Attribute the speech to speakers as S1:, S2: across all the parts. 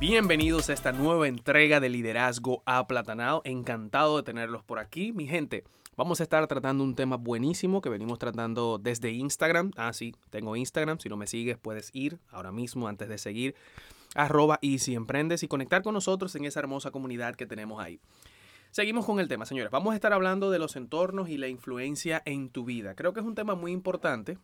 S1: Bienvenidos a esta nueva entrega de Liderazgo Aplatanado. Encantado de tenerlos por aquí, mi gente. Vamos a estar tratando un tema buenísimo que venimos tratando desde Instagram. Ah, sí, tengo Instagram. Si no me sigues, puedes ir ahora mismo antes de seguir. Arroba y emprendes y conectar con nosotros en esa hermosa comunidad que tenemos ahí. Seguimos con el tema, señores. Vamos a estar hablando de los entornos y la influencia en tu vida. Creo que es un tema muy importante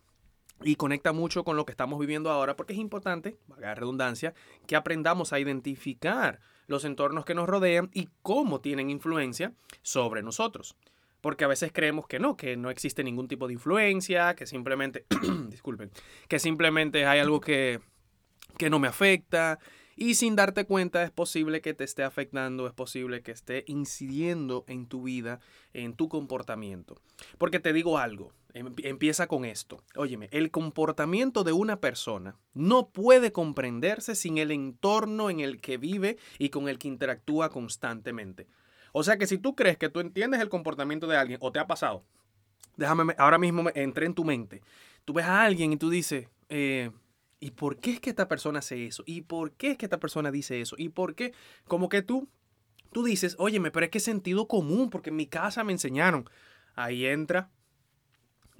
S1: y conecta mucho con lo que estamos viviendo ahora porque es importante, valga la redundancia, que aprendamos a identificar los entornos que nos rodean y cómo tienen influencia sobre nosotros. Porque a veces creemos que no, que no existe ningún tipo de influencia, que simplemente, disculpen, que simplemente hay algo que, que no me afecta y sin darte cuenta es posible que te esté afectando, es posible que esté incidiendo en tu vida, en tu comportamiento. Porque te digo algo, em, empieza con esto. Óyeme, el comportamiento de una persona no puede comprenderse sin el entorno en el que vive y con el que interactúa constantemente. O sea que si tú crees que tú entiendes el comportamiento de alguien o te ha pasado, déjame, ahora mismo entré en tu mente. Tú ves a alguien y tú dices, eh, ¿Y por qué es que esta persona hace eso? ¿Y por qué es que esta persona dice eso? ¿Y por qué? Como que tú, tú dices, óyeme, pero es que sentido común, porque en mi casa me enseñaron. Ahí entra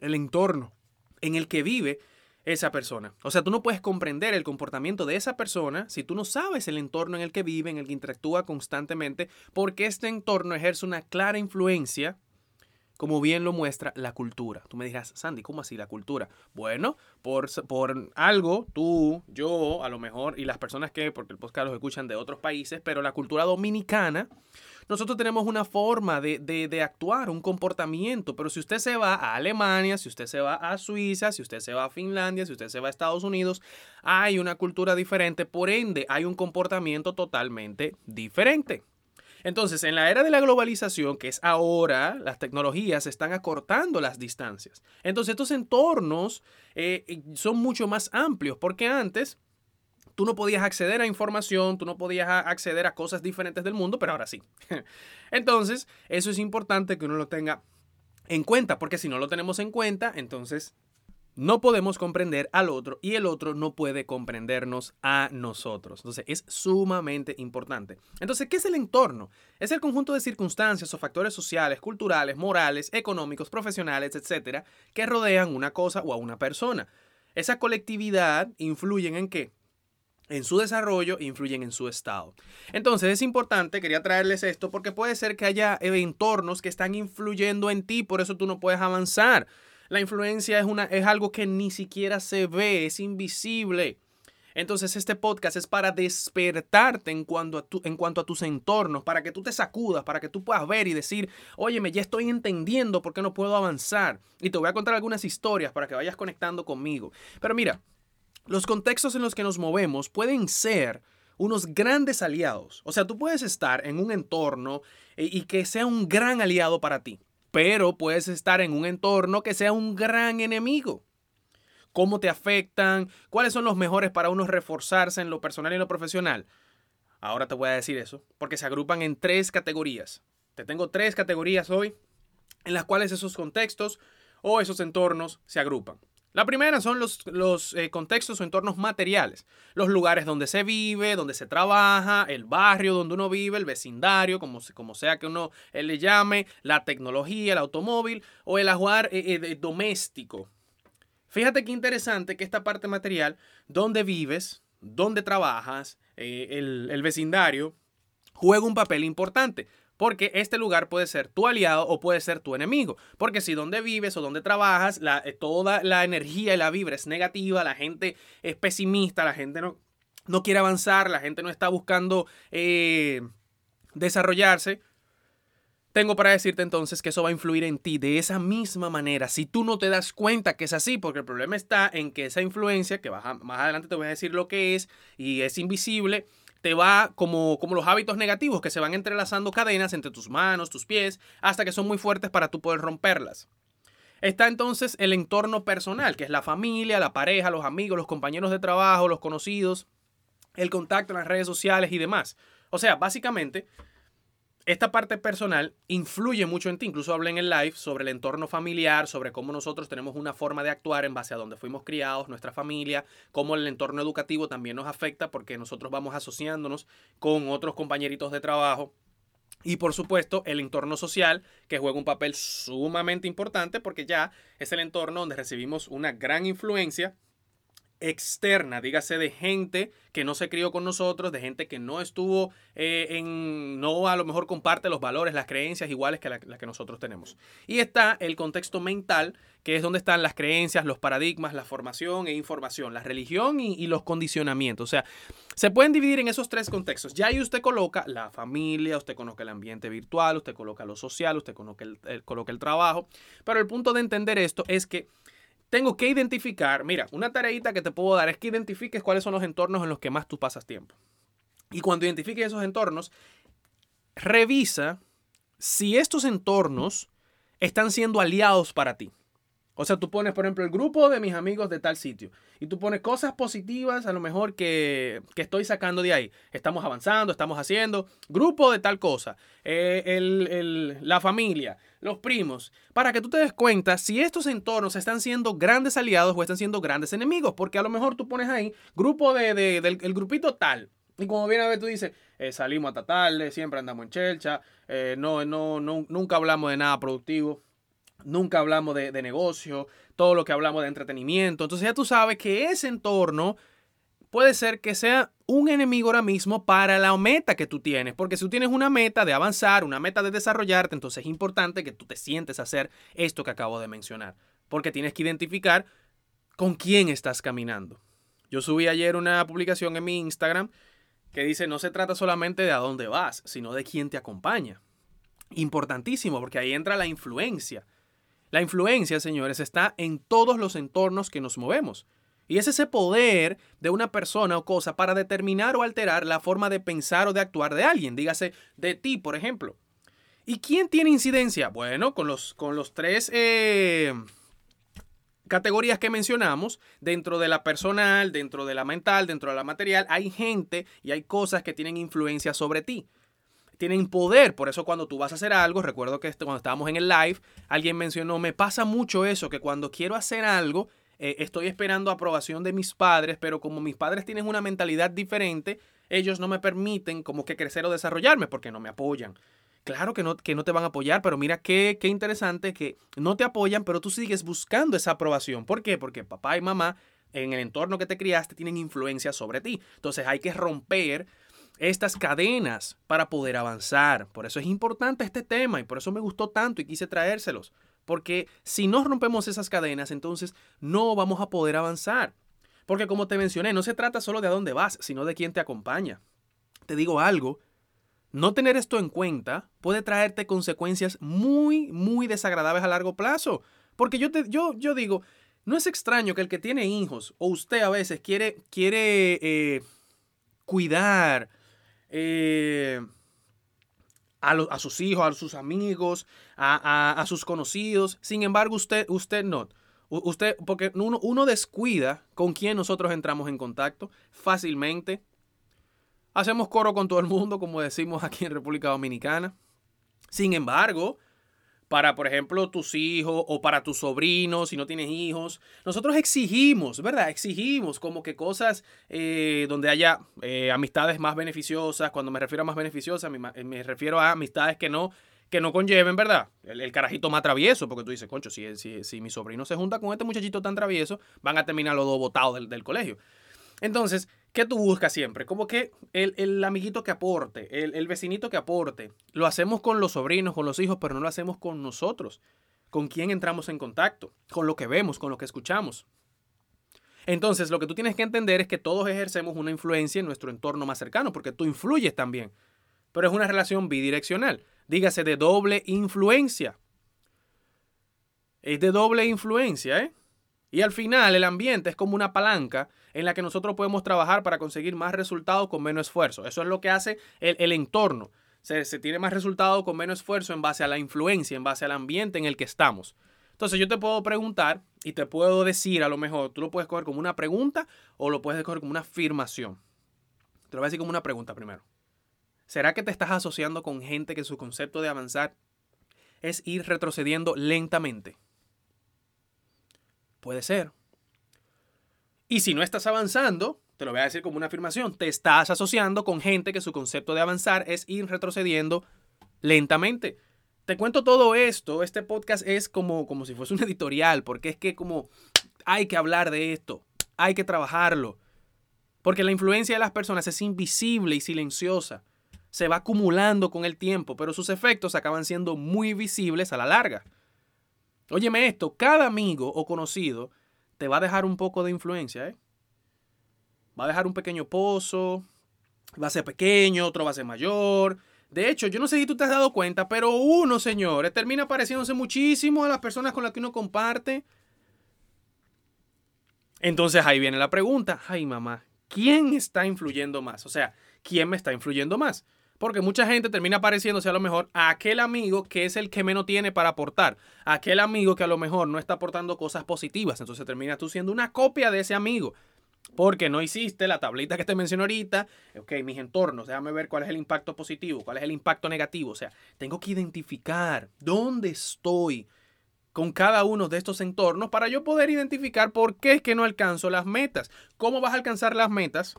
S1: el entorno en el que vive esa persona. O sea, tú no puedes comprender el comportamiento de esa persona si tú no sabes el entorno en el que vive, en el que interactúa constantemente, porque este entorno ejerce una clara influencia como bien lo muestra la cultura. Tú me dirás, Sandy, ¿cómo así la cultura? Bueno, por, por algo, tú, yo, a lo mejor, y las personas que, porque el podcast los escuchan de otros países, pero la cultura dominicana, nosotros tenemos una forma de, de, de, actuar, un comportamiento, pero si usted se va a Alemania, si usted se va a Suiza, si usted se va a Finlandia, si usted se va a Estados Unidos, hay una cultura diferente, por ende hay un comportamiento totalmente diferente. Entonces, en la era de la globalización, que es ahora, las tecnologías están acortando las distancias. Entonces, estos entornos eh, son mucho más amplios, porque antes tú no podías acceder a información, tú no podías acceder a cosas diferentes del mundo, pero ahora sí. Entonces, eso es importante que uno lo tenga en cuenta, porque si no lo tenemos en cuenta, entonces no podemos comprender al otro y el otro no puede comprendernos a nosotros. Entonces es sumamente importante. Entonces, ¿qué es el entorno? Es el conjunto de circunstancias o factores sociales, culturales, morales, económicos, profesionales, etcétera, que rodean una cosa o a una persona. Esa colectividad influyen en qué? en su desarrollo influyen en su estado. Entonces es importante, quería traerles esto, porque puede ser que haya entornos que están influyendo en ti, por eso tú no puedes avanzar. La influencia es, una, es algo que ni siquiera se ve, es invisible. Entonces este podcast es para despertarte en cuanto, a en cuanto a tus entornos, para que tú te sacudas, para que tú puedas ver y decir, óyeme, ya estoy entendiendo por qué no puedo avanzar. Y te voy a contar algunas historias para que vayas conectando conmigo. Pero mira, los contextos en los que nos movemos pueden ser unos grandes aliados. O sea, tú puedes estar en un entorno eh, y que sea un gran aliado para ti pero puedes estar en un entorno que sea un gran enemigo. ¿Cómo te afectan? ¿Cuáles son los mejores para uno reforzarse en lo personal y en lo profesional? Ahora te voy a decir eso, porque se agrupan en tres categorías. Te tengo tres categorías hoy en las cuales esos contextos o esos entornos se agrupan. La primera son los, los eh, contextos o entornos materiales, los lugares donde se vive, donde se trabaja, el barrio donde uno vive, el vecindario, como, como sea que uno eh, le llame, la tecnología, el automóvil o el ajuar eh, doméstico. Fíjate qué interesante que esta parte material, donde vives, donde trabajas, el, el vecindario, juega un papel importante. Porque este lugar puede ser tu aliado o puede ser tu enemigo. Porque si donde vives o donde trabajas, eh, toda la energía y la vibra es negativa, la gente es pesimista, la gente no, no quiere avanzar, la gente no está buscando eh, desarrollarse, tengo para decirte entonces que eso va a influir en ti de esa misma manera. Si tú no te das cuenta que es así, porque el problema está en que esa influencia, que más adelante te voy a decir lo que es, y es invisible, te va como, como los hábitos negativos que se van entrelazando cadenas entre tus manos, tus pies, hasta que son muy fuertes para tú poder romperlas. Está entonces el entorno personal, que es la familia, la pareja, los amigos, los compañeros de trabajo, los conocidos, el contacto en las redes sociales y demás. O sea, básicamente esta parte personal influye mucho en ti. Incluso hablé en el live sobre el entorno familiar, sobre cómo nosotros tenemos una forma de actuar en base a donde fuimos criados, nuestra familia, cómo el entorno educativo también nos afecta porque nosotros vamos asociándonos con otros compañeritos de trabajo. Y por supuesto, el entorno social, que juega un papel sumamente importante porque ya es el entorno donde recibimos una gran influencia externa, dígase de gente que no se crió con nosotros, de gente que no estuvo eh, en, no a lo mejor comparte los valores, las creencias iguales que las que nosotros tenemos. Y está el contexto mental, que es donde están las creencias, los paradigmas, la formación e información, la religión y, los condicionamientos. O sea, se pueden dividir en esos tres contextos. Ya ahí usted coloca la familia, usted coloca el ambiente virtual, usted coloca lo social, usted coloca coloca el trabajo. Pero el punto de entender esto es que tengo que identificar, mira, una tareita que te puedo dar es que identifiques cuáles son los entornos en los que más tú pasas tiempo. Y cuando identifiques esos entornos, revisa si estos entornos están siendo aliados para ti. O sea, tú pones, por ejemplo, el grupo de mis amigos de tal sitio y tú pones cosas positivas a lo mejor que, estoy sacando de ahí. Estamos avanzando, estamos haciendo, grupo de tal cosa, eh, la familia, los primos, para que tú te des cuenta si estos entornos están siendo grandes aliados o están siendo grandes enemigos, porque a lo mejor tú pones ahí grupo de, del grupito tal. Y como viene a ver, tú dices, eh, salimos hasta tarde, siempre andamos en chelcha, eh, no, no, no, nunca hablamos de nada productivo. Nunca hablamos de, negocio, todo lo que hablamos de entretenimiento. Entonces ya tú sabes que ese entorno puede ser que sea un enemigo ahora mismo para la meta que tú tienes. Porque si tú tienes una meta de avanzar, una meta de desarrollarte, entonces es importante que tú te sientes a hacer esto que acabo de mencionar. Porque tienes que identificar con quién estás caminando. Yo subí ayer una publicación en mi Instagram que dice, no se trata solamente de a dónde vas, sino de quién te acompaña. Importantísimo, porque ahí entra la influencia. La influencia, señores, está en todos los entornos que nos movemos. Y es ese poder de una persona o cosa para determinar o alterar la forma de pensar o de actuar de alguien. Dígase de ti, por ejemplo. ¿Y quién tiene incidencia? Bueno, con los, con los tres eh, categorías que mencionamos, dentro de la personal, dentro de la mental, dentro de la material, hay gente y hay cosas que tienen influencia sobre ti tienen poder. Por eso cuando tú vas a hacer algo, recuerdo que cuando estábamos en el live, alguien mencionó, me pasa mucho eso, que cuando quiero hacer algo, eh, estoy esperando aprobación de mis padres, pero como mis padres tienen una mentalidad diferente, ellos no me permiten como que crecer o desarrollarme porque no me apoyan. Claro que no, que no te van a apoyar, pero mira qué, qué interesante que no te apoyan, pero tú sigues buscando esa aprobación. ¿Por qué? Porque papá y mamá en el entorno que te criaste tienen influencia sobre ti. Entonces hay que romper estas cadenas para poder avanzar. Por eso es importante este tema y por eso me gustó tanto y quise traérselos. Porque si no rompemos esas cadenas, entonces no vamos a poder avanzar. Porque como te mencioné, no se trata solo de a dónde vas, sino de quién te acompaña. Te digo algo, no tener esto en cuenta puede traerte consecuencias muy, muy desagradables a largo plazo. Porque yo, te, yo, yo digo, no es extraño que el que tiene hijos o usted a veces quiere, quiere eh, cuidar, eh, a, sus hijos, a sus amigos, a, sus conocidos. Sin embargo, usted, usted no. Usted, porque uno, uno descuida con quién nosotros entramos en contacto fácilmente. Hacemos coro con todo el mundo, como decimos aquí en República Dominicana. Sin embargo, para, por ejemplo, tus hijos o para tus sobrinos, si no tienes hijos. Nosotros exigimos, ¿verdad? Exigimos como que cosas eh, donde haya eh, amistades más beneficiosas. Cuando me refiero a más beneficiosas, me, refiero a amistades que no, que no conlleven, ¿verdad? El, carajito más travieso, porque tú dices, concho, si, si, si, mi sobrino se junta con este muchachito tan travieso, van a terminar los dos botados del, del colegio. Entonces, ¿qué tú buscas siempre? Como que el, amiguito que aporte, el, el, vecinito que aporte. Lo hacemos con los sobrinos, con los hijos, pero no lo hacemos con nosotros. ¿Con quién entramos en contacto? Con lo que vemos, con lo que escuchamos. Entonces, lo que tú tienes que entender es que todos ejercemos una influencia en nuestro entorno más cercano, porque tú influyes también. Pero es una relación bidireccional. dígase de doble influencia. Es de doble influencia, ¿eh? Y al final el ambiente es como una palanca en la que nosotros podemos trabajar para conseguir más resultados con menos esfuerzo. Eso es lo que hace el, entorno. Se, se, tiene más resultados con menos esfuerzo en base a la influencia, en base al ambiente en el que estamos. Entonces yo te puedo preguntar y te puedo decir a lo mejor, tú lo puedes coger como una pregunta o lo puedes coger como una afirmación. Te lo voy a decir como una pregunta primero. ¿Será que te estás asociando con gente que su concepto de avanzar es ir retrocediendo lentamente? Puede ser. Y si no estás avanzando, te lo voy a decir como una afirmación, te estás asociando con gente que su concepto de avanzar es ir retrocediendo lentamente. Te cuento todo esto, este podcast es como, como si fuese un editorial, porque es que como hay que hablar de esto, hay que trabajarlo, porque la influencia de las personas es invisible y silenciosa, se va acumulando con el tiempo, pero sus efectos acaban siendo muy visibles a la larga. Óyeme esto, cada amigo o conocido te va a dejar un poco de influencia, ¿eh? Va a dejar un pequeño pozo, va a ser pequeño, otro va a ser mayor, de hecho, yo no sé si tú te has dado cuenta, pero uno, señores, termina pareciéndose muchísimo a las personas con las que uno comparte. Entonces ahí viene la pregunta, ay mamá, ¿quién está influyendo más? O sea, ¿quién me está influyendo más? Porque mucha gente termina pareciéndose a lo mejor a aquel amigo que es el que menos tiene para aportar, a aquel amigo que a lo mejor no está aportando cosas positivas, entonces terminas tú siendo una copia de ese amigo. Porque no hiciste la tablita que te mencioné ahorita. Ok, mis entornos, déjame ver cuál es el impacto positivo, cuál es el impacto negativo. O sea, tengo que identificar dónde estoy con cada uno de estos entornos para yo poder identificar por qué es que no alcanzo las metas. ¿Cómo vas a alcanzar las metas?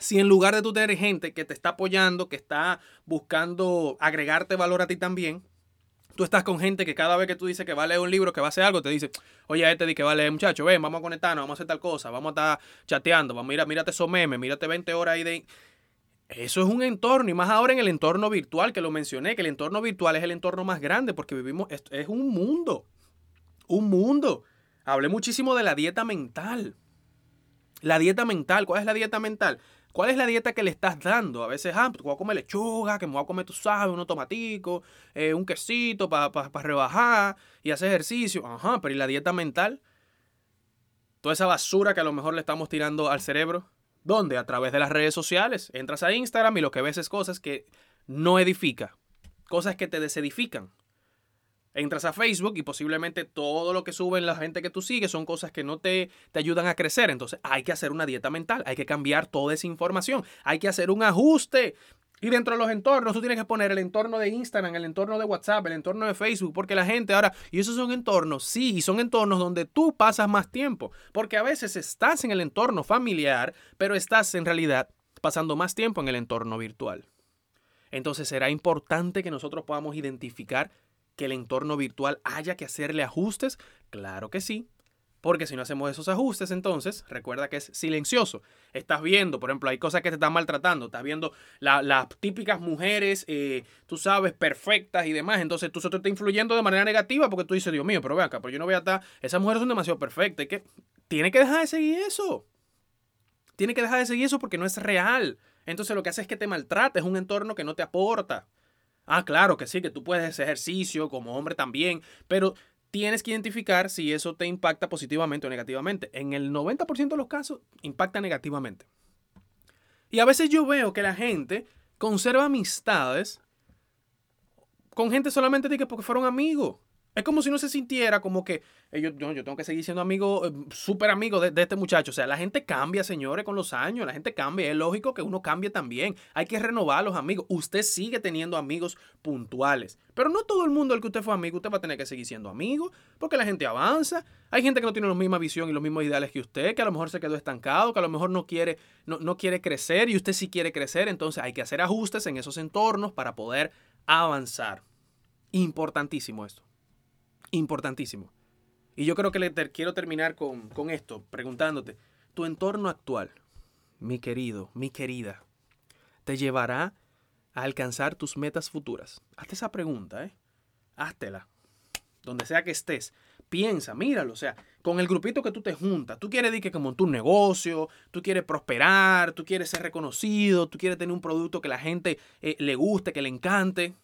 S1: Si en lugar de tú tener gente que te está apoyando, que está buscando agregarte valor a ti también, tú estás con gente que cada vez que tú dices que va a leer un libro, que va a hacer algo, te dice, oye, este di que va a leer, muchacho, ven, vamos a conectarnos, vamos a hacer tal cosa, vamos a estar chateando, vamos, mira, mírate esos memes, mírate 20 horas ahí de... Eso es un entorno, y más ahora en el entorno virtual, que lo mencioné, que el entorno virtual es el entorno más grande, porque vivimos, es un mundo, un mundo. Hablé muchísimo de la dieta mental. La dieta mental, ¿cuál es la dieta mental? ¿Cuál es la dieta que le estás dando? A veces, ah, pues voy a comer lechuga, que me voy a comer, tú sabes, unos tomaticos, eh, un quesito para rebajar y hacer ejercicio. Ajá, pero ¿y la dieta mental? Toda esa basura que a lo mejor le estamos tirando al cerebro. ¿Dónde? A través de las redes sociales. Entras a Instagram y lo que ves es cosas que no edifica. Cosas que te desedifican entras a Facebook y posiblemente todo lo que suben la gente que tú sigues son cosas que no te, te ayudan a crecer. Entonces hay que hacer una dieta mental, hay que cambiar toda esa información, hay que hacer un ajuste. Y dentro de los entornos, tú tienes que poner el entorno de Instagram, el entorno de WhatsApp, el entorno de Facebook, porque la gente ahora, y esos son entornos, sí, y son entornos donde tú pasas más tiempo, porque a veces estás en el entorno familiar, pero estás en realidad pasando más tiempo en el entorno virtual. Entonces será importante que nosotros podamos identificar que el entorno virtual haya que hacerle ajustes? Claro que sí. Porque si no hacemos esos ajustes, entonces recuerda que es silencioso. Estás viendo, por ejemplo, hay cosas que te están maltratando. Estás viendo las típicas mujeres, eh, tú sabes, perfectas y demás. Entonces tú se te está influyendo de manera negativa porque tú dices, Dios mío, pero ve acá, pero yo no voy a estar. Esas mujeres son demasiado perfectas. que, tiene que dejar de seguir eso. Tiene que dejar de seguir eso porque no es real. Entonces lo que hace es que te maltrata. Es un entorno que no te aporta. Ah, claro que sí, que tú puedes hacer ejercicio como hombre también, pero tienes que identificar si eso te impacta positivamente o negativamente. En el 90% de los casos, impacta negativamente. Y a veces yo veo que la gente conserva amistades con gente solamente porque fueron amigos. Es como si no se sintiera como que yo, yo, tengo que seguir siendo amigo, eh, súper amigo de, este muchacho. O sea, la gente cambia, señores, con los años. La gente cambia. Es lógico que uno cambie también. Hay que renovar los amigos. Usted sigue teniendo amigos puntuales. Pero no todo el mundo al que usted fue amigo, usted va a tener que seguir siendo amigo. Porque la gente avanza. Hay gente que no tiene la misma visión y los mismos ideales que usted, que a lo mejor se quedó estancado, que a lo mejor no quiere, no, no quiere crecer y usted sí quiere crecer. Entonces hay que hacer ajustes en esos entornos para poder avanzar. Importantísimo esto importantísimo. Y yo creo que quiero terminar con, esto, preguntándote, tu entorno actual, mi querido, mi querida, te llevará a alcanzar tus metas futuras. Hazte esa pregunta, ¿eh? Háztela. Donde sea que estés. Piensa, míralo. O sea, con el grupito que tú te juntas, tú quieres que como tu negocio, tú quieres prosperar, tú quieres ser reconocido, tú quieres tener un producto que la gente eh, le guste, que le encante.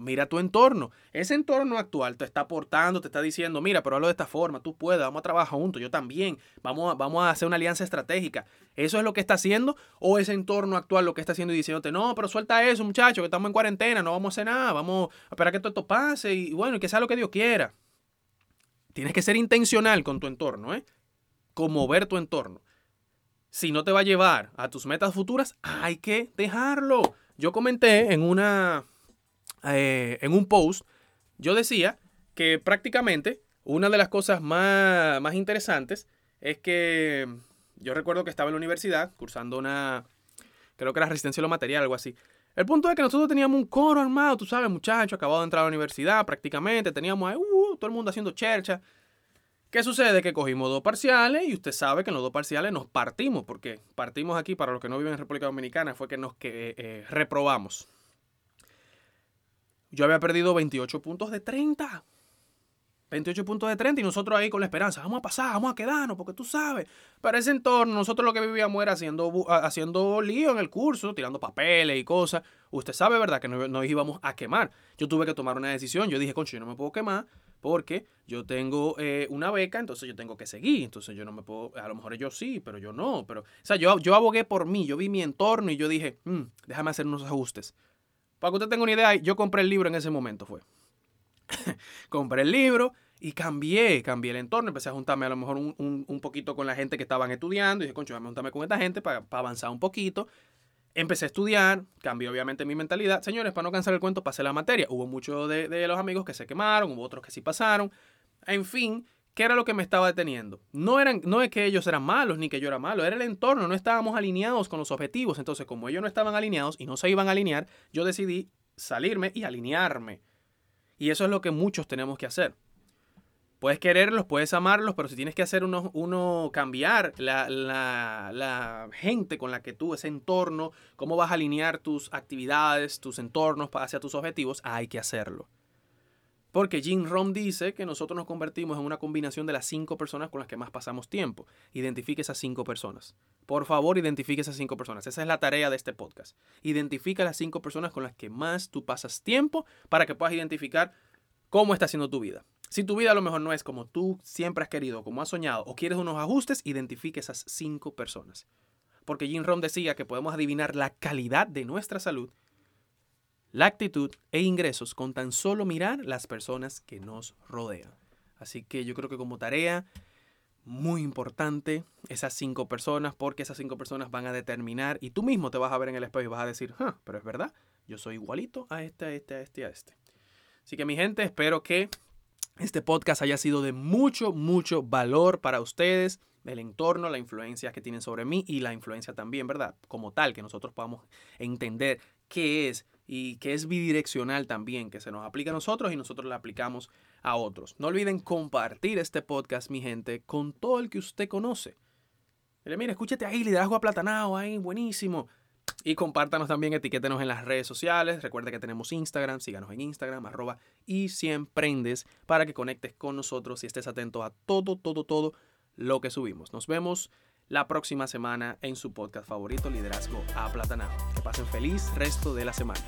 S1: Mira tu entorno. Ese entorno actual te está aportando, te está diciendo, mira, pero hazlo de esta forma, tú puedes, vamos a trabajar juntos, yo también, vamos a, vamos a hacer una alianza estratégica. ¿Eso es lo que está haciendo? ¿O ese entorno actual lo que está haciendo y diciéndote, no, pero suelta eso, muchacho, que estamos en cuarentena, no vamos a hacer nada, vamos a esperar que todo esto pase y bueno, y que sea lo que Dios quiera? Tienes que ser intencional con tu entorno, ¿eh? Como ver tu entorno. Si no te va a llevar a tus metas futuras, hay que dejarlo. Yo comenté en una eh, en un post, yo decía que prácticamente una de las cosas más, más interesantes es que yo recuerdo que estaba en la universidad cursando una, creo que era resistencia a lo material, algo así. El punto es que nosotros teníamos un coro armado, tú sabes, muchachos, acabado de entrar a la universidad prácticamente, teníamos ahí, uh, todo el mundo haciendo chercha. ¿Qué sucede? Que cogimos dos parciales y usted sabe que en los dos parciales nos partimos, porque partimos aquí, para los que no viven en República Dominicana, fue que nos que, eh, reprobamos. Yo había perdido 28 puntos de 30. 28 puntos de 30 y nosotros ahí con la esperanza, vamos a pasar, vamos a quedarnos, porque tú sabes. Para ese entorno, nosotros lo que vivíamos era haciendo, haciendo lío en el curso, tirando papeles y cosas. Usted sabe, ¿verdad? Que nos, íbamos a quemar. Yo tuve que tomar una decisión. Yo dije, concho, yo no me puedo quemar porque yo tengo eh, una beca, entonces yo tengo que seguir. Entonces yo no me puedo, a lo mejor yo sí, pero yo no. Pero, o sea, yo, yo abogué por mí, yo vi mi entorno y yo dije, mm, déjame hacer unos ajustes. Para que usted tenga una idea, yo compré el libro en ese momento, fue. compré el libro y cambié, cambié el entorno. Empecé a juntarme a lo mejor un, poquito con la gente que estaban estudiando. Y dije, concho, voy a juntarme con esta gente para, avanzar un poquito. Empecé a estudiar, cambié obviamente mi mentalidad. Señores, para no cansar el cuento, pasé la materia. Hubo muchos de, de los amigos que se quemaron, hubo otros que sí pasaron. En fin, ¿Qué era lo que me estaba deteniendo? No, eran, no es que ellos eran malos ni que yo era malo, era el entorno, no estábamos alineados con los objetivos. Entonces, como ellos no estaban alineados y no se iban a alinear, yo decidí salirme y alinearme. Y eso es lo que muchos tenemos que hacer. Puedes quererlos, puedes amarlos, pero si tienes que hacer uno, uno cambiar la, la, gente con la que tú, ese entorno, cómo vas a alinear tus actividades, tus entornos hacia tus objetivos, hay que hacerlo. Porque Jim Rom dice que nosotros nos convertimos en una combinación de las cinco personas con las que más pasamos tiempo. Identifique esas cinco personas. Por favor, identifique esas cinco personas. Esa es la tarea de este podcast. Identifica las cinco personas con las que más tú pasas tiempo para que puedas identificar cómo está siendo tu vida. Si tu vida a lo mejor no es como tú siempre has querido, como has soñado, o quieres unos ajustes, identifique esas cinco personas. Porque Jim Rom decía que podemos adivinar la calidad de nuestra salud la actitud e ingresos con tan solo mirar las personas que nos rodean. Así que yo creo que como tarea muy importante esas cinco personas porque esas cinco personas van a determinar y tú mismo te vas a ver en el espejo y vas a decir, ah, pero es verdad, yo soy igualito a este, a este, a este, a este. Así que mi gente, espero que este podcast haya sido de mucho, mucho valor para ustedes, el entorno, la influencia que tienen sobre mí y la influencia también, ¿verdad? Como tal, que nosotros podamos entender qué es y que es bidireccional también, que se nos aplica a nosotros y nosotros le aplicamos a otros. No olviden compartir este podcast, mi gente, con todo el que usted conoce. Mire, escúchate ahí, liderazgo aplatanado, ahí, buenísimo. Y compártanos también, etiquétenos en las redes sociales. Recuerda que tenemos Instagram, síganos en Instagram, arroba y si emprendes, para que conectes con nosotros y estés atento a todo, todo, todo lo que subimos. Nos vemos la próxima semana en su podcast favorito, Liderazgo Aplatanado. Que pasen feliz resto de la semana.